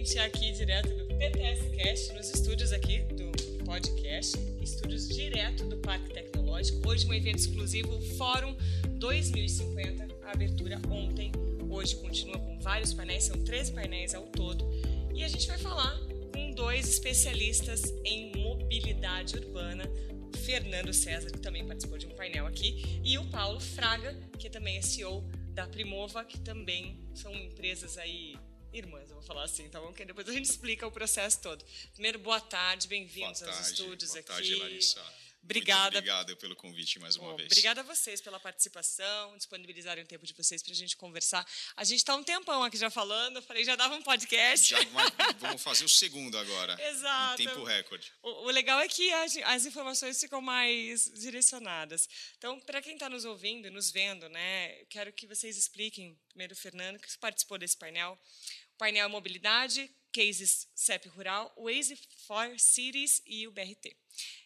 gente aqui direto do PTS Cast, nos estúdios aqui do podcast, estúdios direto do Parque Tecnológico. Hoje um evento exclusivo, Fórum 2050, a abertura ontem. Hoje continua com vários painéis, são três painéis ao todo. E a gente vai falar com dois especialistas em mobilidade urbana, Fernando César, que também participou de um painel aqui, e o Paulo Fraga, que também é CEO da Primova, que também são empresas aí irmãs, eu vou falar assim, tá bom? Que depois a gente explica o processo todo. Primeiro, boa tarde, bem-vindos aos estúdios boa aqui. Boa tarde, Larissa. Obrigada. Muito obrigado pelo convite mais uma vez. Obrigada a vocês pela participação, disponibilizarem o tempo de vocês para a gente conversar. A gente está um tempão aqui já falando, eu falei, já dava um podcast. Já, vamos fazer o segundo agora. Exato. Em tempo recorde. O, o legal é que as, as, informações ficam mais direcionadas. Então, para quem está nos ouvindo e nos vendo, né, quero que vocês expliquem, primeiro o Fernando, que participou desse painel, painel Mobilidade, Cases CEP Rural, Waze for Cities e o BRT.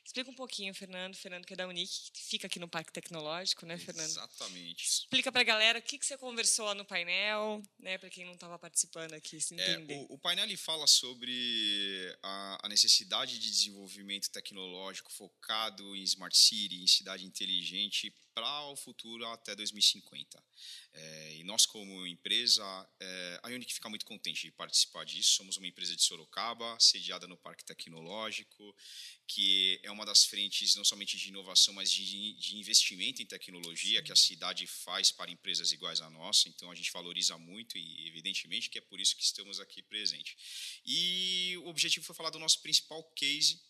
Explica um pouquinho, Fernando. Fernando, que é da Unic, que fica aqui no Parque Tecnológico, né, Fernando? Exatamente. Explica para a galera o que, que você conversou lá no painel, né, para quem não estava participando aqui, se entender. É, o, o, painel fala sobre a, a, necessidade de desenvolvimento tecnológico focado em Smart City, em cidade inteligente, para o futuro até 2050. É, e nós, como empresa, é, a Unic fica muito contente de participar disso. Somos uma empresa de Sorocaba, sediada no Parque Tecnológico, que é uma das frentes não somente de inovação, mas de, de investimento em tecnologia Sim. que a cidade faz para empresas iguais à nossa. Então, a gente valoriza muito e, evidentemente, que é por isso que estamos aqui presentes. E o objetivo foi falar do nosso principal case,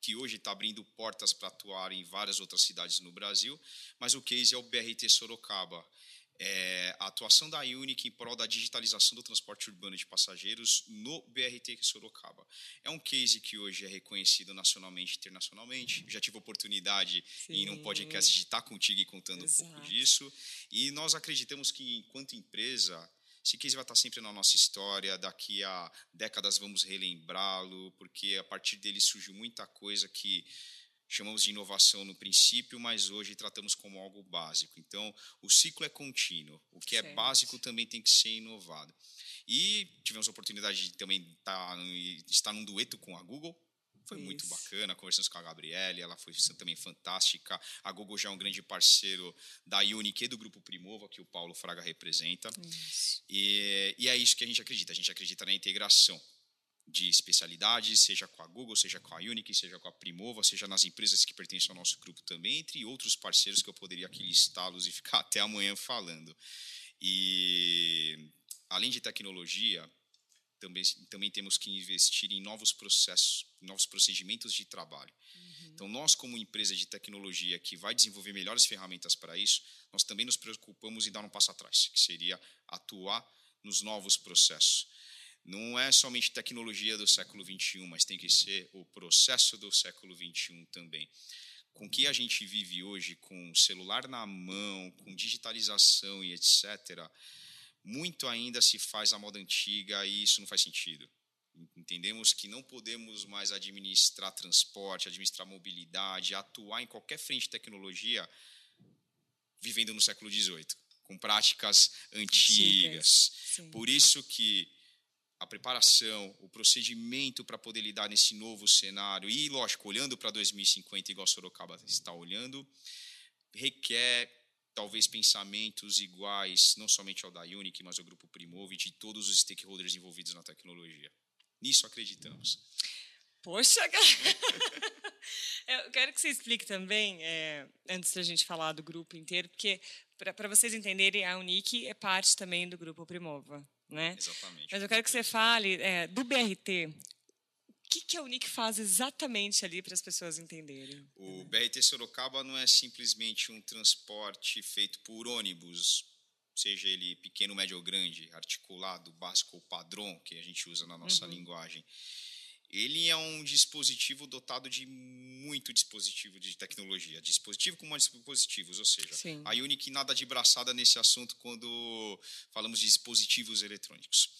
que hoje está abrindo portas para atuar em várias outras cidades no Brasil, mas o case é o BRT Sorocaba. É a atuação da Unic em prol da digitalização do transporte urbano de passageiros no BRT Sorocaba. É um case que hoje é reconhecido nacionalmente e internacionalmente. Já tive oportunidade Sim. em um podcast de estar contigo e contando Exato. um pouco disso. E nós acreditamos que, enquanto empresa, esse case vai estar sempre na nossa história, daqui a décadas vamos relembrá-lo, porque a partir dele surgiu muita coisa que chamamos de inovação no princípio, mas hoje tratamos como algo básico. Então, o ciclo é contínuo. O que é certo. é básico também tem que ser inovado. E tivemos a oportunidade de também estar, estar num dueto com a Google, foi Isso. muito bacana, conversamos com a Gabriele, ela foi também fantástica. A Google já é um grande parceiro da Unique e do Grupo Primova, que o Paulo Fraga representa. E, e, é isso que a gente acredita. A gente acredita na integração de especialidades, seja com a Google, seja com a Unique, seja com a Primova, seja nas empresas que pertencem ao nosso grupo também, entre outros parceiros que eu poderia aqui listá-los e ficar até amanhã falando. E, além de tecnologia, também, também temos que investir em novos processos, novos procedimentos de trabalho. Uhum. Então, nós, como empresa de tecnologia que vai desenvolver melhores ferramentas para isso, nós também nos preocupamos em dar um passo atrás, que seria atuar nos novos processos. Não é somente tecnologia do século XXI, mas tem que ser o processo do século XXI também. Com que a gente vive hoje, com celular na mão, com digitalização e etc., muito ainda se faz a moda antiga e isso não faz sentido. Entendemos que não podemos mais administrar transporte, administrar mobilidade, atuar em qualquer frente de tecnologia vivendo no século XVIII, com práticas antigas. Por isso que a preparação, o procedimento para poder lidar nesse novo cenário e, lógico, olhando para 2050, igual Sorocaba está olhando, requer talvez pensamentos iguais, não somente ao da Unique, mas ao Grupo Primove, de todos os stakeholders envolvidos na tecnologia. Nisso acreditamos. Poxa, eu quero que você explique também, é, antes da gente falar do grupo inteiro, porque para vocês entenderem, a Unique é parte também do Grupo Primova. Né? Exatamente. Mas eu quero que você fale é, do BRT que, que a Unic faz exatamente ali para as pessoas entenderem? O BRT Sorocaba não é simplesmente um transporte feito por ônibus, seja ele pequeno, médio ou grande, articulado, básico ou padrão, que a gente usa na nossa uhum. linguagem. Ele é um dispositivo dotado de muito dispositivo de tecnologia, dispositivo com mais dispositivos, ou seja, Sim. a Unic nada de braçada nesse assunto quando falamos de dispositivos eletrônicos.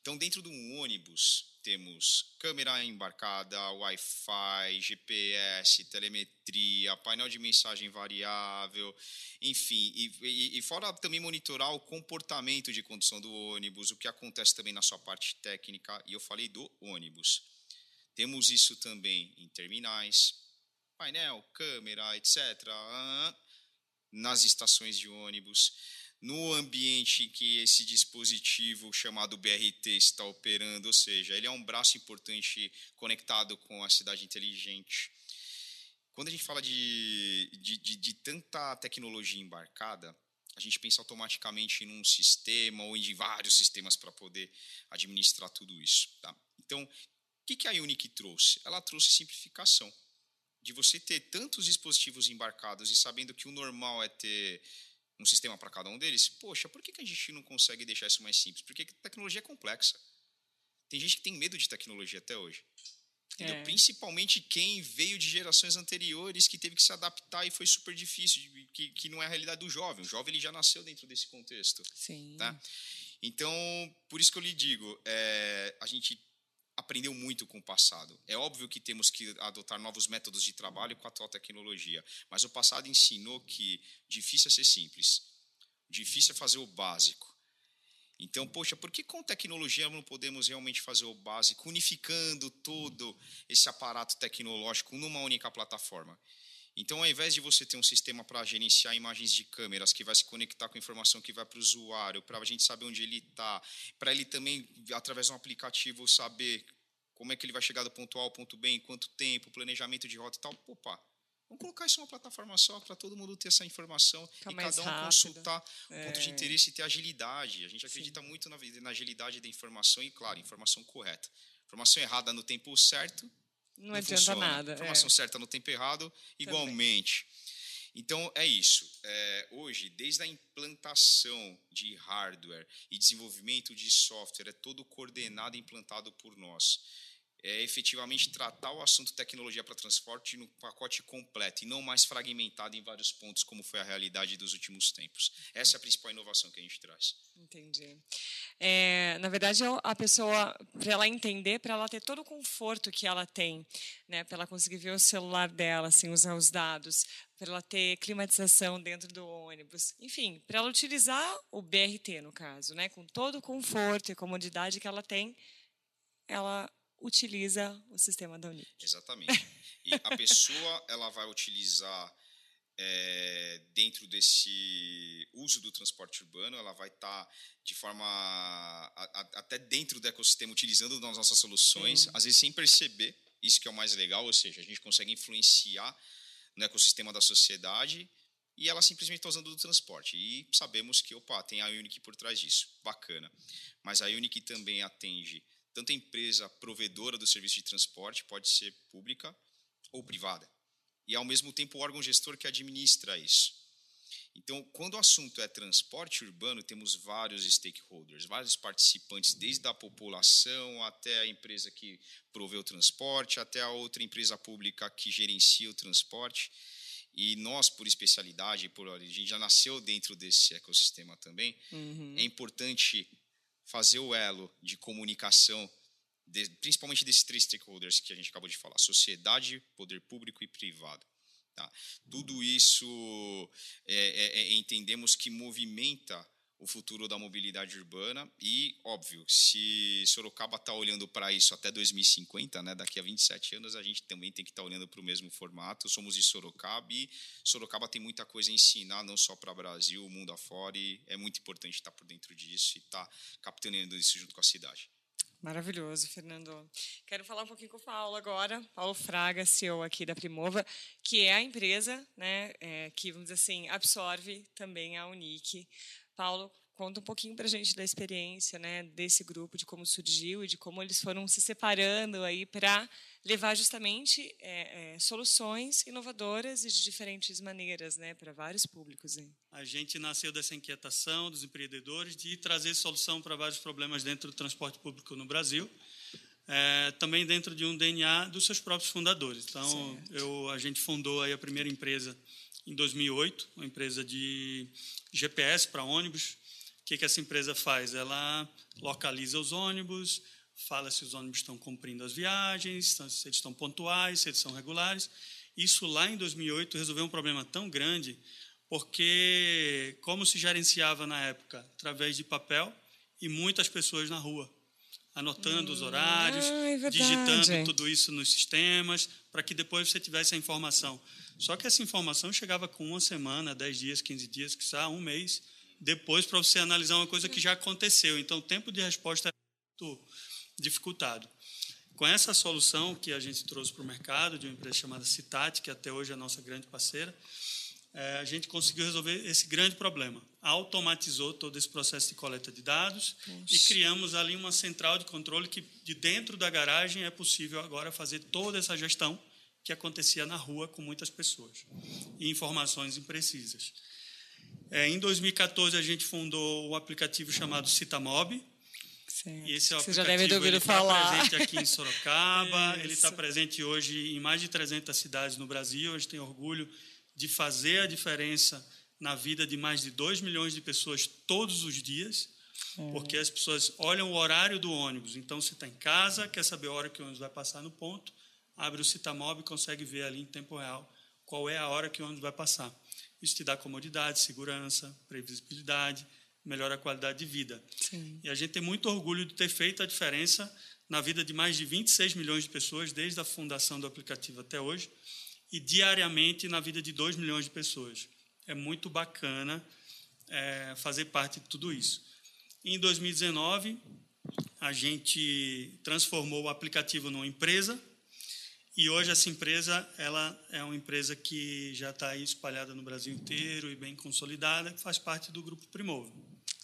Então, dentro de um ônibus, temos câmera embarcada, Wi-Fi, GPS, telemetria, painel de mensagem variável, enfim, e, e, e, fora também monitorar o comportamento de condução do ônibus, o que acontece também na sua parte técnica, e eu falei do ônibus. Temos isso também em terminais, painel, câmera, etc., nas estações de ônibus no ambiente em que esse dispositivo chamado BRT está operando, ou seja, ele é um braço importante conectado com a cidade inteligente. Quando a gente fala de, de, de, de tanta tecnologia embarcada, a gente pensa automaticamente num sistema ou em vários sistemas para poder administrar tudo isso. Tá? Então, que, que a Unique trouxe? Ela trouxe simplificação. De você ter tantos dispositivos embarcados e sabendo que o normal é ter um sistema para cada um deles, poxa, por que, que a gente não consegue deixar isso mais simples? Porque tecnologia é complexa. Tem gente que tem medo de tecnologia até hoje. É. Principalmente quem veio de gerações anteriores que teve que se adaptar e foi super difícil, que, que não é a realidade do jovem. O jovem ele já nasceu dentro desse contexto. Sim. Tá? Então, por isso que eu lhe digo, é, a gente aprendeu muito com o passado. É óbvio que temos que adotar novos métodos de trabalho com a atual tecnologia, mas o passado ensinou que difícil é ser simples, difícil é fazer o básico. Então, poxa, por que com tecnologia não podemos realmente fazer o básico, unificando todo esse aparato tecnológico numa única plataforma? Então, ao invés de você ter um sistema para gerenciar imagens de câmeras, que vai se conectar com a informação que vai para o usuário, para a gente saber onde ele está, para ele também, através de um aplicativo, saber como é que ele vai chegar do ponto A ao ponto B, em quanto tempo, planejamento de rota e tal. Opa, vamos colocar isso numa plataforma só para todo mundo ter essa informação Fica e cada um rápido. consultar é. o ponto de interesse e ter agilidade. A gente acredita Sim. muito na, na agilidade da informação e, claro, informação correta. Informação errada no tempo certo não, não adianta funciona. nada. Informação é. certa no tempo errado, igualmente. Também. Então, é isso. É, hoje, desde a implantação de hardware e desenvolvimento de software, é todo coordenado e implantado por nós é efetivamente tratar o assunto tecnologia para transporte no pacote completo e não mais fragmentado em vários pontos, como foi a realidade dos últimos tempos. Essa é a principal inovação que a gente traz. Entendi. É, na verdade, a pessoa, para ela entender, para ela ter todo o conforto que ela tem, né, para ela conseguir ver o celular dela, assim, usar os dados, para ela ter climatização dentro do ônibus, enfim, para ela utilizar o BRT, no caso, né, com todo o conforto e comodidade que ela tem, ela utiliza o sistema da Unic. Exatamente. E a pessoa ela vai utilizar é, dentro desse uso do transporte urbano, ela vai estar tá de forma a, a, até dentro do ecossistema utilizando as nossas soluções, Sim. às vezes sem perceber. Isso que é o mais legal, ou seja, a gente consegue influenciar no ecossistema da sociedade e ela simplesmente está usando o transporte. E sabemos que, opa, tem a Unic por trás disso. Bacana. Mas a Unic também atende tanto a empresa provedora do serviço de transporte pode ser pública ou privada. E, ao mesmo tempo, o órgão gestor que administra isso. Então, quando o assunto é transporte urbano, temos vários stakeholders, vários participantes, desde a população até a empresa que provê o transporte, até a outra empresa pública que gerencia o transporte. E nós, por especialidade, por a gente já nasceu dentro desse ecossistema também, uhum. é importante fazer o elo de comunicação, de, principalmente desses três stakeholders que a gente acabou de falar: sociedade, poder público e privado. Tá? Tudo isso é, é, é, entendemos que movimenta o futuro da mobilidade urbana e, óbvio, se Sorocaba está olhando para isso até 2050, né, daqui a 27 anos, a gente também tem que estar tá olhando para o mesmo formato. Somos de Sorocaba e Sorocaba tem muita coisa a ensinar, não só para o Brasil, o mundo afora, e é muito importante estar tá por dentro disso e estar tá capitaneando isso junto com a cidade. Maravilhoso, Fernando. Quero falar um pouquinho com o Paulo agora, Paulo Fraga, CEO aqui da Primova, que é a empresa né, é, que, vamos dizer assim, absorve também a Unique. Paulo, conta um pouquinho para a gente da experiência né, desse grupo, de como surgiu e de como eles foram se separando aí para levar justamente é, é, soluções inovadoras e de diferentes maneiras né, para vários públicos. Hein? A gente nasceu dessa inquietação dos empreendedores de trazer solução para vários problemas dentro do transporte público no Brasil. É, também dentro de um DNA dos seus próprios fundadores. Então, eu, a gente fundou aí a primeira empresa em 2008, uma empresa de GPS para ônibus. O que, que essa empresa faz? Ela localiza os ônibus, fala se os ônibus estão cumprindo as viagens, se eles estão pontuais, se eles são regulares. Isso lá em 2008 resolveu um problema tão grande, porque como se gerenciava na época através de papel e muitas pessoas na rua anotando os horários, ah, é digitando tudo isso nos sistemas, para que depois você tivesse a informação. Só que essa informação chegava com uma semana, dez dias, quinze dias, que um mês depois para você analisar uma coisa que já aconteceu. Então, o tempo de resposta é muito dificultado. Com essa solução que a gente trouxe para o mercado, de uma empresa chamada Citat, que até hoje é a nossa grande parceira, é, a gente conseguiu resolver esse grande problema. Automatizou todo esse processo de coleta de dados e criamos ali uma central de controle que, de dentro da garagem, é possível agora fazer toda essa gestão que acontecia na rua com muitas pessoas e informações imprecisas. É, em 2014, a gente fundou o aplicativo chamado Citamob. Certo. E esse é Você já deve ter ouvido tá falar. Está presente aqui em Sorocaba, ele está presente hoje em mais de 300 cidades no Brasil. A gente tem orgulho de fazer a diferença na vida de mais de 2 milhões de pessoas todos os dias, é. porque as pessoas olham o horário do ônibus. Então, você está em casa, quer saber a hora que o ônibus vai passar no ponto, abre o Citamob e consegue ver ali em tempo real qual é a hora que o ônibus vai passar. Isso te dá comodidade, segurança, previsibilidade, melhora a qualidade de vida. Sim. E a gente tem muito orgulho de ter feito a diferença na vida de mais de 26 milhões de pessoas, desde a fundação do aplicativo até hoje, e diariamente na vida de 2 milhões de pessoas. É muito bacana é, fazer parte de tudo isso. Em 2019, a gente transformou o aplicativo numa empresa, e hoje essa empresa ela é uma empresa que já está espalhada no Brasil inteiro e bem consolidada, que faz parte do grupo Primovo.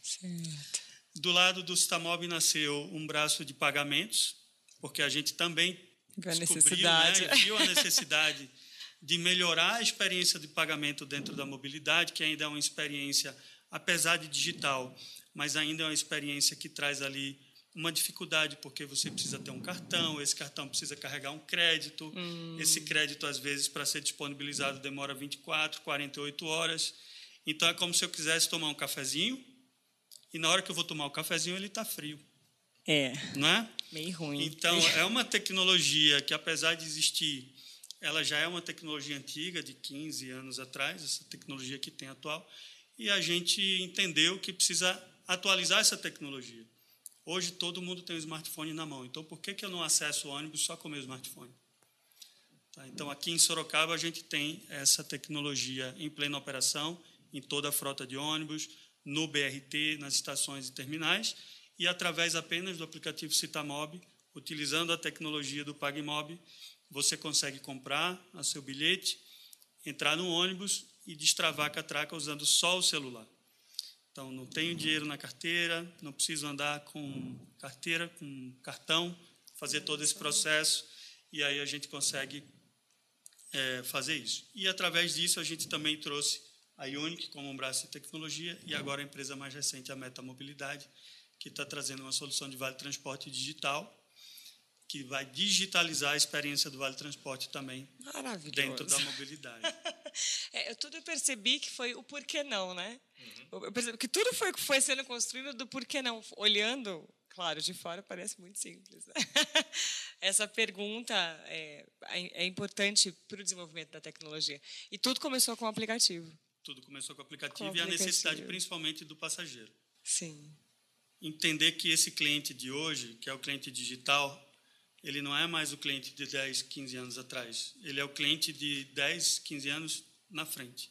Certo. Do lado do Stamob nasceu um braço de pagamentos, porque a gente também a necessidade, né, viu a necessidade de melhorar a experiência de pagamento dentro da mobilidade, que ainda é uma experiência, apesar de digital, mas ainda é uma experiência que traz ali uma dificuldade porque você precisa ter um cartão, esse cartão precisa carregar um crédito, hum. esse crédito às vezes para ser disponibilizado demora 24, 48 horas. Então é como se eu quisesse tomar um cafezinho e na hora que eu vou tomar o cafezinho ele está frio. É. Não é? Meio ruim. Então é uma tecnologia que apesar de existir, ela já é uma tecnologia antiga de 15 anos atrás, essa tecnologia que tem atual, e a gente entendeu que precisa atualizar essa tecnologia. Hoje todo mundo tem um smartphone na mão, então por que, que eu não acesso o ônibus só com o meu smartphone? Tá, então aqui em Sorocaba a gente tem essa tecnologia em plena operação, em toda a frota de ônibus, no BRT, nas estações e terminais, e através apenas do aplicativo Citamob, utilizando a tecnologia do PagMob, você consegue comprar o seu bilhete, entrar no ônibus e destravar a catraca usando só o celular. Então, não tenho dinheiro na carteira, não preciso andar com carteira, com cartão, fazer todo esse processo, e aí a gente consegue é, fazer isso. E através disso, a gente também trouxe a Ionic como um braço de tecnologia, e agora a empresa mais recente, a Meta Mobilidade, que está trazendo uma solução de vale transporte digital, que vai digitalizar a experiência do Vale Transporte também dentro da mobilidade. é, eu tudo percebi que foi o porquê não, né? Uhum. Eu percebi que tudo foi, foi sendo construído do porquê não. Olhando, claro, de fora parece muito simples. Né? Essa pergunta é, é, é importante para o desenvolvimento da tecnologia. E tudo começou com o aplicativo. Tudo começou com o aplicativo, com o aplicativo. e a necessidade principalmente do passageiro. Sim. Entender que esse cliente de hoje, que é o cliente digital, ele não é mais o cliente de 10, 15 anos atrás. Ele é o cliente de 10, 15 anos na frente.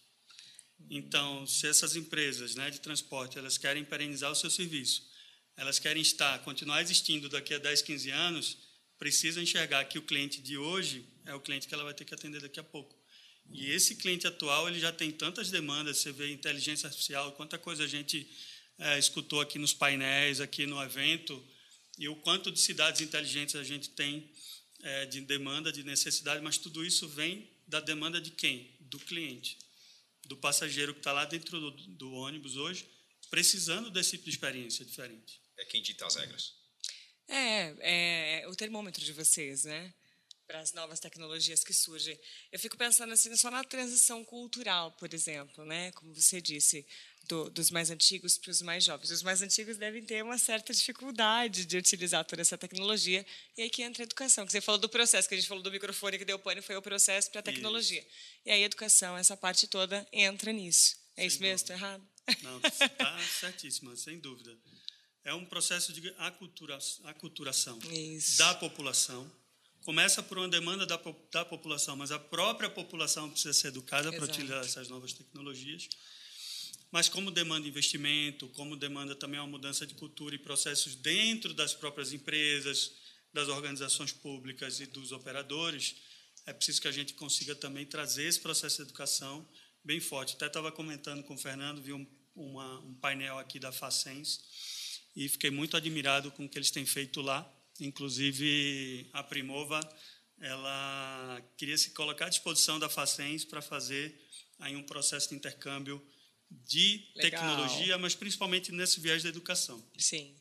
Então, se essas empresas né, de transporte elas querem perenizar o seu serviço, elas querem estar, continuar existindo daqui a 10, 15 anos, precisam enxergar que o cliente de hoje é o cliente que ela vai ter que atender daqui a pouco. E esse cliente atual ele já tem tantas demandas, você vê inteligência artificial, quanta coisa a gente é, escutou aqui nos painéis, aqui no evento, e o quanto de cidades inteligentes a gente tem é, de demanda, de necessidade, mas tudo isso vem da demanda de quem? Do cliente do passageiro que está lá dentro do, do, ônibus hoje, precisando desse tipo de experiência diferente. É quem dita as regras. É, é, é o termômetro de vocês, né? Para as novas tecnologias que surgem. Eu fico pensando assim só na transição cultural, por exemplo, né? Como você disse, do, dos mais antigos para os mais jovens. Os mais antigos devem ter uma certa dificuldade de utilizar toda essa tecnologia. E aí que entra a educação. Que você falou do processo, que a gente falou do microfone que deu pane, foi o processo para a tecnologia. Isso. E aí a educação, essa parte toda entra nisso. É sem isso mesmo? Estou errado? Não, está certíssima, sem dúvida. É um processo de acultura, aculturação isso. da população começa por uma demanda da, da população, mas a própria população precisa ser educada para utilizar essas novas tecnologias. Mas como demanda investimento, como demanda também uma mudança de cultura e processos dentro das próprias empresas, das organizações públicas e dos operadores, é preciso que a gente consiga também trazer esse processo de educação bem forte. Até estava comentando com o Fernando, vi um, uma, um painel aqui da Facens e fiquei muito admirado com o que eles têm feito lá Inclusive, a Primova ela queria se colocar à disposição da Facens para fazer aí um processo de intercâmbio de Legal. tecnologia, mas principalmente nesse viés da educação. Sim.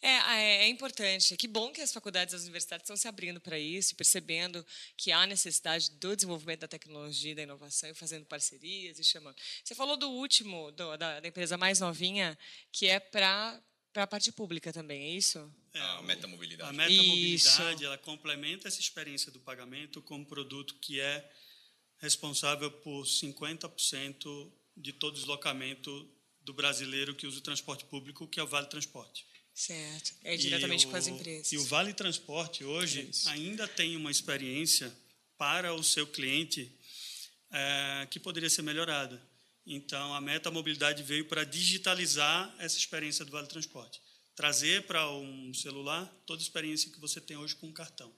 É, é, é, importante. Que bom que as faculdades e as universidades estão se abrindo para isso, percebendo que há necessidade do desenvolvimento da tecnologia, da inovação, e fazendo parcerias e chamando. Você falou do último, do, da, da empresa mais novinha, que é para para a parte pública também, é isso? É, a metamobilidade. A metamobilidade, ela complementa essa experiência do pagamento com um produto que é responsável por 50% de todo deslocamento do brasileiro que usa o transporte público, que é o Vale Transporte. Certo. É diretamente o, com as empresas. E o Vale Transporte hoje é ainda tem uma experiência para o seu cliente é, que poderia ser melhorada. Então, a Meta Mobilidade veio para digitalizar essa experiência do Vale Transporte. Trazer para um celular toda a experiência que você tem hoje com um cartão.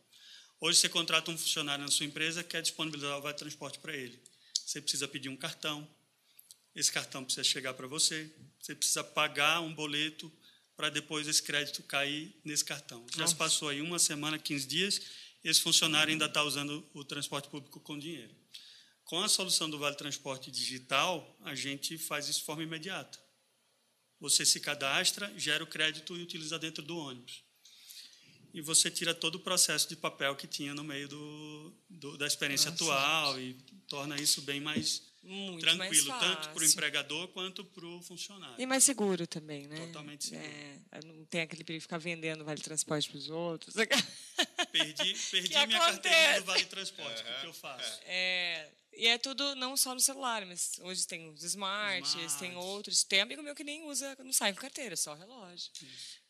Hoje, você contrata um funcionário na sua empresa que quer disponibilizar o Vale Transporte para ele. Você precisa pedir um cartão. Esse cartão precisa chegar para você. Você precisa pagar um boleto para depois esse crédito cair nesse cartão. Já Nossa. se passou aí uma semana, 15 dias, esse funcionário ainda está usando o transporte público com dinheiro. Com a solução do Vale Transporte Digital, a gente faz isso de forma imediata. Você se cadastra, gera o crédito e utiliza dentro do ônibus. E você tira todo o processo de papel que tinha no meio do, do da experiência Nossa, atual gente. e torna isso bem mais Muito tranquilo, tanto para o empregador quanto para o funcionário. E mais seguro também, né? Totalmente seguro. É, não tem aquele perigo de ficar vendendo Vale Transporte para os outros. Perdi, perdi minha carteirinha do Vale Transporte, o que eu faço? É, e é tudo não só no celular, mas hoje tem os smarts, Smart. tem outros. Tem amigo meu que nem usa, não sai com carteira, só relógio.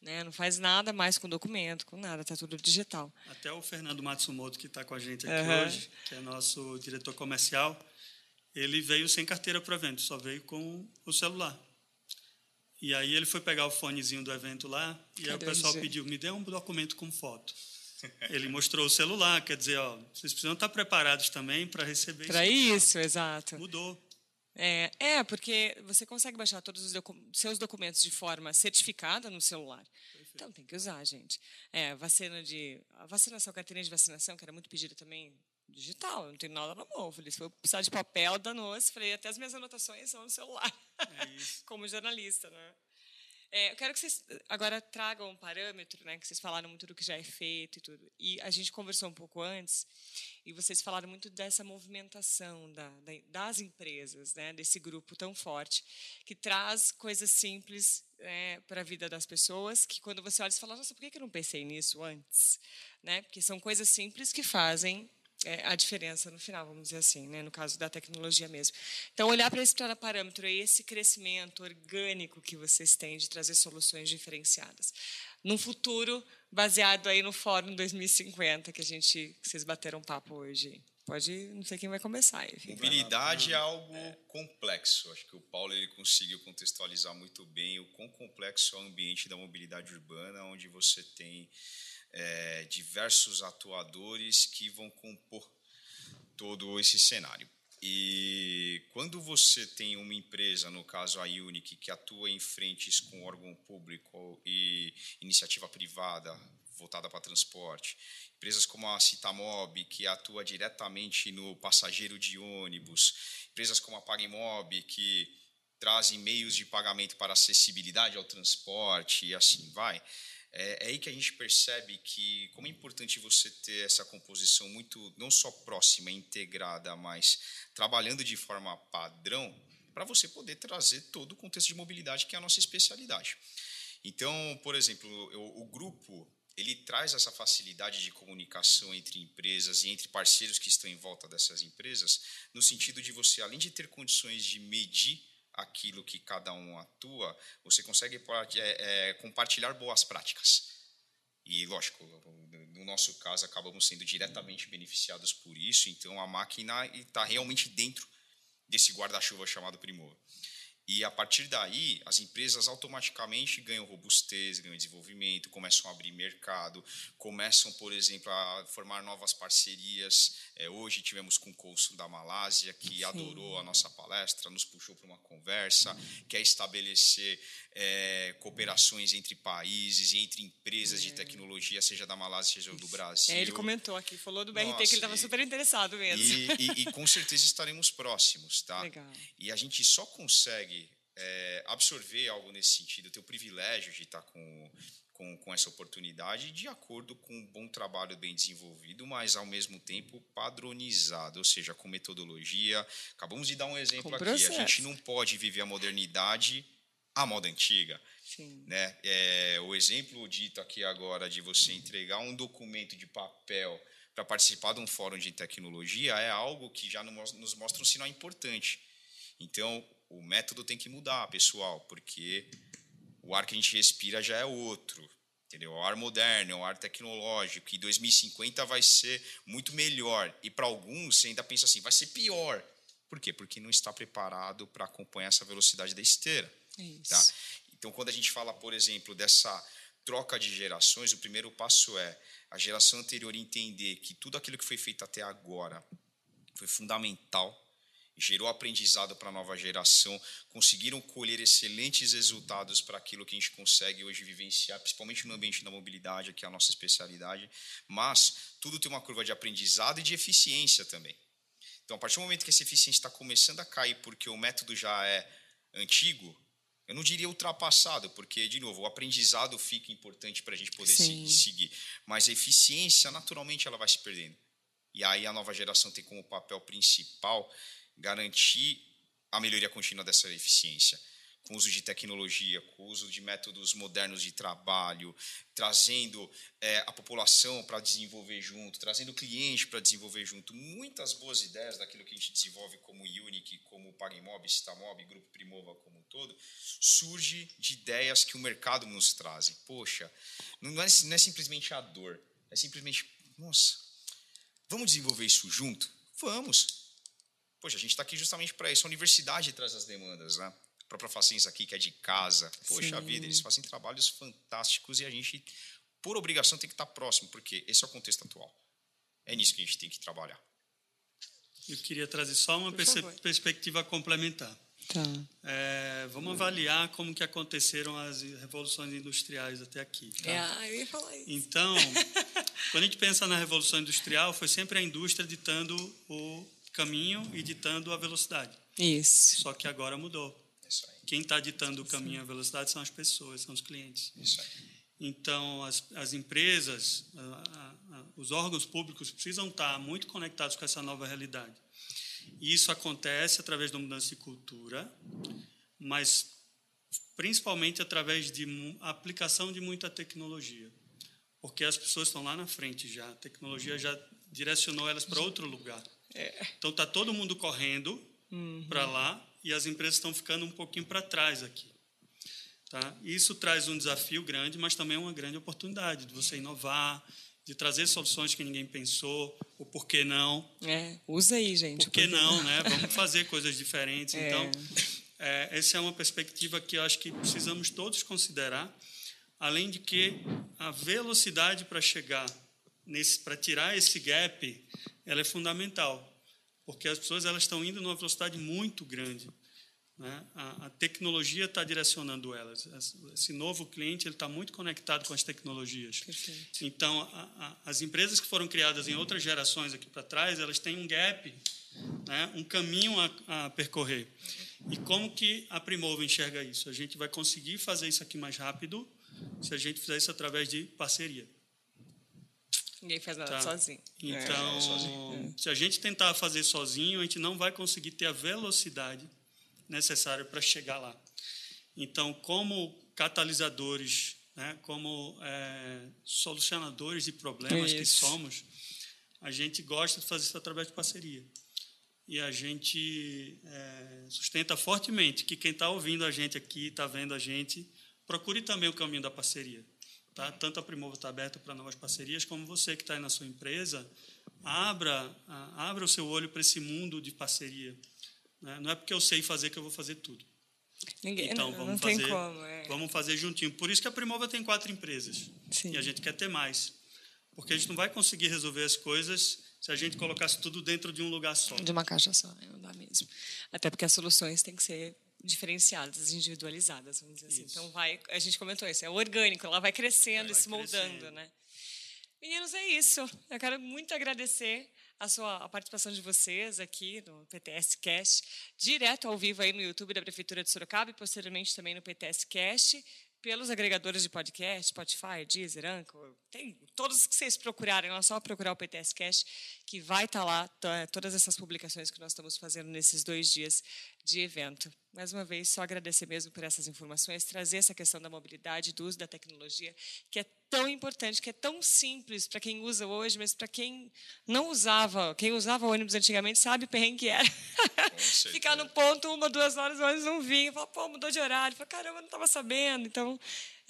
Né? Não faz nada mais com documento, com nada, tá tudo digital. Até o Fernando Matsumoto, que está com a gente aqui uhum. hoje, que é nosso diretor comercial, ele veio sem carteira para o evento, só veio com o celular. E aí ele foi pegar o fonezinho do evento lá, e aí o pessoal pediu, me dê um documento com foto. Ele mostrou o celular, quer dizer, ó, vocês precisam estar preparados também para receber Para isso, exato. Mudou. É, é, porque você consegue baixar todos os docu seus documentos de forma certificada no celular. Perfeito. Então tem que usar, gente. É, vacina de. A vacinação, carteirinha de vacinação, que era muito pedida também digital, não tenho nada na mão. Falei, se for precisar de papel, danou-se. Falei, até as minhas anotações são no celular. É Como jornalista, né? É, eu quero que vocês agora tragam um parâmetro, né, que vocês falaram muito do que já é feito e tudo. E a gente conversou um pouco antes, e vocês falaram muito dessa movimentação da, da, das empresas, né, desse grupo tão forte, que traz coisas simples é, para a vida das pessoas, que quando você olha, você fala, nossa, por que eu não pensei nisso antes? Né? Porque são coisas simples que fazem é, a diferença no final, vamos dizer assim, né, no caso da tecnologia mesmo. Então, olhar para esse parâmetro, esse crescimento orgânico que vocês têm de trazer soluções diferenciadas. Num futuro baseado aí no Fórum 2050, que a gente, que vocês bateram papo hoje. Pode, não sei quem vai começar. Enfim. Mobilidade é algo é. complexo. Acho que o Paulo ele conseguiu contextualizar muito bem o quão complexo é o ambiente da mobilidade urbana, onde você tem é, diversos atuadores que vão compor todo esse cenário. E quando você tem uma empresa, no caso a Unic, que atua em frentes com órgão público e iniciativa privada voltada para transporte, empresas como a Citamob, que atua diretamente no passageiro de ônibus, empresas como a Pagmob, que trazem meios de pagamento para acessibilidade ao transporte e assim vai É, é, aí que a gente percebe que como é importante você ter essa composição muito não só próxima, integrada, mas trabalhando de forma padrão para você poder trazer todo o contexto de mobilidade que é a nossa especialidade. Então, por exemplo, o, o grupo ele traz essa facilidade de comunicação entre empresas e entre parceiros que estão em volta dessas empresas, no sentido de você, além de ter condições de medir aquilo que cada um atua, você consegue é, é, compartilhar boas práticas. E, lógico, no nosso caso, acabamos sendo diretamente beneficiados por isso, então a máquina está realmente dentro desse guarda-chuva chamado Primor. E a partir daí, as empresas automaticamente ganham robustez, ganham desenvolvimento, começam a abrir mercado, começam, por exemplo, a formar novas parcerias. É, hoje tivemos com o Consul da Malásia, que Sim. adorou a nossa palestra, nos puxou para uma conversa, quer estabelecer é, cooperações entre países entre empresas é. de tecnologia, seja da Malásia, seja do Brasil. É, ele comentou aqui, falou do BRT Nossa, que ele estava super interessado mesmo. E, e, e, com certeza estaremos próximos, tá? Legal. E a gente só consegue é, absorver algo nesse sentido, ter o privilégio de estar com, com, com, essa oportunidade de acordo com um bom trabalho bem desenvolvido, mas ao mesmo tempo padronizado, ou seja, com metodologia. Acabamos de dar um exemplo aqui. A gente não pode viver a modernidade à moda antiga. Sim. Né? É, o exemplo dito aqui agora de você entregar um documento de papel para participar de um fórum de tecnologia é algo que já nos mostra um sinal importante. Então, o método tem que mudar, pessoal, porque o ar que a gente respira já é outro. Entendeu? O ar moderno, o ar tecnológico, e 2050 vai ser muito melhor. E para alguns, você ainda pensa assim, vai ser pior. Por quê? Porque não está preparado para acompanhar essa velocidade da esteira. Isso. Tá? Então, quando a gente fala, por exemplo, dessa troca de gerações, o primeiro passo é a geração anterior entender que tudo aquilo que foi feito até agora foi fundamental, gerou aprendizado para a nova geração, conseguiram colher excelentes resultados para aquilo que a gente consegue hoje vivenciar, principalmente no ambiente da mobilidade, que é a nossa especialidade, mas tudo tem uma curva de aprendizado e de eficiência também. Então, a partir do momento que essa eficiência está começando a cair porque o método já é antigo, eu não diria ultrapassado, porque, de novo, o aprendizado fica importante para a gente poder Sim. seguir, mas a eficiência, naturalmente, ela vai se perdendo. E aí a nova geração tem como papel principal garantir a melhoria contínua dessa eficiência com uso de tecnologia, com uso de métodos modernos de trabalho, trazendo é, a população para desenvolver junto, trazendo o cliente para desenvolver junto. Muitas boas ideias daquilo que a gente desenvolve como Unique, como PagMob, Citamob, Grupo Primova como um todo, surge de ideias que o mercado nos traz. Poxa, não é, não é simplesmente a dor, é simplesmente, nossa, vamos desenvolver isso junto? Vamos. Poxa, a gente está aqui justamente para isso. A universidade traz as demandas, né? própria Faciência aqui, que é de casa. Poxa Sim. vida, eles fazem trabalhos fantásticos e a gente, por obrigação, tem que estar próximo, porque esse é o contexto atual. É nisso que a gente tem que trabalhar. Eu queria trazer só uma perspectiva complementar. Tá. É, vamos avaliar como que aconteceram as revoluções industriais até aqui. Tá? É, eu ia falar isso. Então, quando a gente pensa na revolução industrial, foi sempre a indústria ditando o caminho e ditando a velocidade. Isso. Só que agora mudou. Quem está ditando o caminho e a velocidade são as pessoas, são os clientes. Isso aí. Então, as, as empresas, a, a, os órgãos públicos precisam estar muito conectados com essa nova realidade. E isso acontece através da mudança de cultura, mas principalmente através de aplicação de muita tecnologia. Porque as pessoas estão lá na frente já, a tecnologia já direcionou elas para outro lugar. É. Então, está todo mundo correndo uhum. para lá e as empresas estão ficando um pouquinho para trás aqui. Tá? Isso traz um desafio grande, mas também uma grande oportunidade de você inovar, de trazer soluções que ninguém pensou, o por que não. É, usa aí, gente. Por que não, né? Vamos fazer coisas diferentes. É. Então, é, essa é uma perspectiva que eu acho que precisamos todos considerar, além de que a velocidade para chegar para tirar esse gap, ela é fundamental porque as pessoas elas estão indo numa velocidade muito grande. Né? A, a tecnologia está direcionando elas. Esse novo cliente ele está muito conectado com as tecnologias. Perfeito. Então, a, a, as empresas que foram criadas em outras gerações aqui para trás, elas têm um gap, né? um caminho a, percorrer. E como que a Primova enxerga isso? A gente vai conseguir fazer isso aqui mais rápido, se a gente fizer isso através de parceria. Ninguém faz nada tá? sozinho. Então, é. se a gente tentar fazer sozinho, a gente não vai conseguir ter a velocidade necessária para chegar lá. Então, como catalisadores, né, como é, solucionadores de problemas isso. que somos, a gente gosta de fazer isso através de parceria. E a gente é, sustenta fortemente que quem está ouvindo a gente aqui, está vendo a gente, procure também o caminho da parceria. Tá? Tanto a Primova está aberta para novas parcerias, como você que está aí na sua empresa, abra, abra o seu olho para esse mundo de parceria. Né? Não é porque eu sei fazer que eu vou fazer tudo. Ninguém, então, vamos não fazer, como, é. vamos fazer juntinho. Por isso que a Primova tem quatro empresas. Sim. E a gente quer ter mais. Porque a gente não vai conseguir resolver as coisas se a gente colocasse tudo dentro de um lugar só. De uma caixa só, né? não dá mesmo. Até porque as soluções têm que ser diferenciadas, individualizadas, vamos dizer assim. Então vai, a gente comentou isso, é orgânico, ela vai crescendo vai e se moldando, crescendo. né? Meninos, é isso. Eu quero muito agradecer a sua a participação de vocês aqui no PTS Cast, direto ao vivo aí no YouTube da Prefeitura de Sorocaba e posteriormente também no PTS Cast pelos agregadores de podcast, Spotify, Deezer, Anchor, tem todos que vocês procurarem, é só procurar o PTS Cast, que vai estar tá lá tá, todas essas publicações que nós estamos fazendo nesses dois dias de evento. Mais uma vez, só agradecer mesmo por essas informações, trazer essa questão da mobilidade, do uso da tecnologia, que é tão importante, que é tão simples para quem usa hoje, mas para quem não usava, quem usava ônibus antigamente sabe o perrengue que era. Ficar no ponto uma, duas horas, o ônibus não vinha, fala, pô, mudou de horário, fala, caramba, não estava sabendo. Então,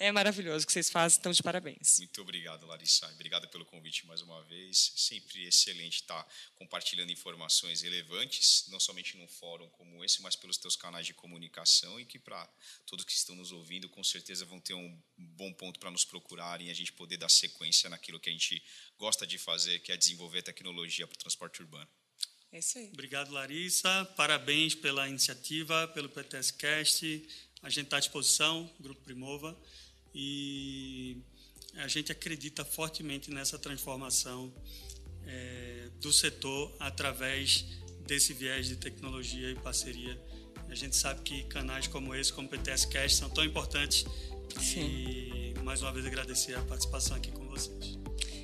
é maravilhoso o que vocês fazem, então de parabéns. Muito obrigado, Larissa. Obrigado pelo convite mais uma vez. Sempre excelente estar compartilhando informações relevantes, não somente num fórum como esse, mas pelos teus canais de comunicação e que para todos que estão nos ouvindo, com certeza vão ter um bom ponto para nos procurarem e a gente poder dar sequência naquilo que a gente gosta de fazer, que é desenvolver tecnologia para o transporte urbano. É isso aí. Obrigado, Larissa. Parabéns pela iniciativa, pelo PTScast. A gente está à disposição, Grupo Primova e a gente acredita fortemente nessa transformação é, do setor através desse viés de tecnologia e parceria. A gente sabe que canais como esse, como o PTS Cast, são tão importantes. Sim. E mais uma vez agradecer a participação aqui com vocês.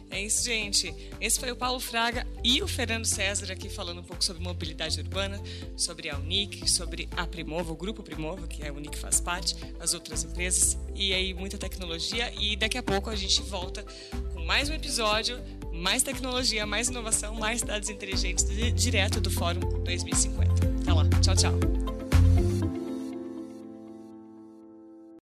É isso, gente. Esse foi o Paulo Fraga e o Fernando César aqui falando um pouco sobre mobilidade urbana, sobre a Unic, sobre a Primova, o grupo Primova, que a Unic faz parte, as outras empresas, e aí muita tecnologia. E daqui a pouco a gente volta com mais um episódio, mais tecnologia, mais inovação, mais cidades inteligentes, direto do Fórum 2050. Até lá. Tchau, tchau.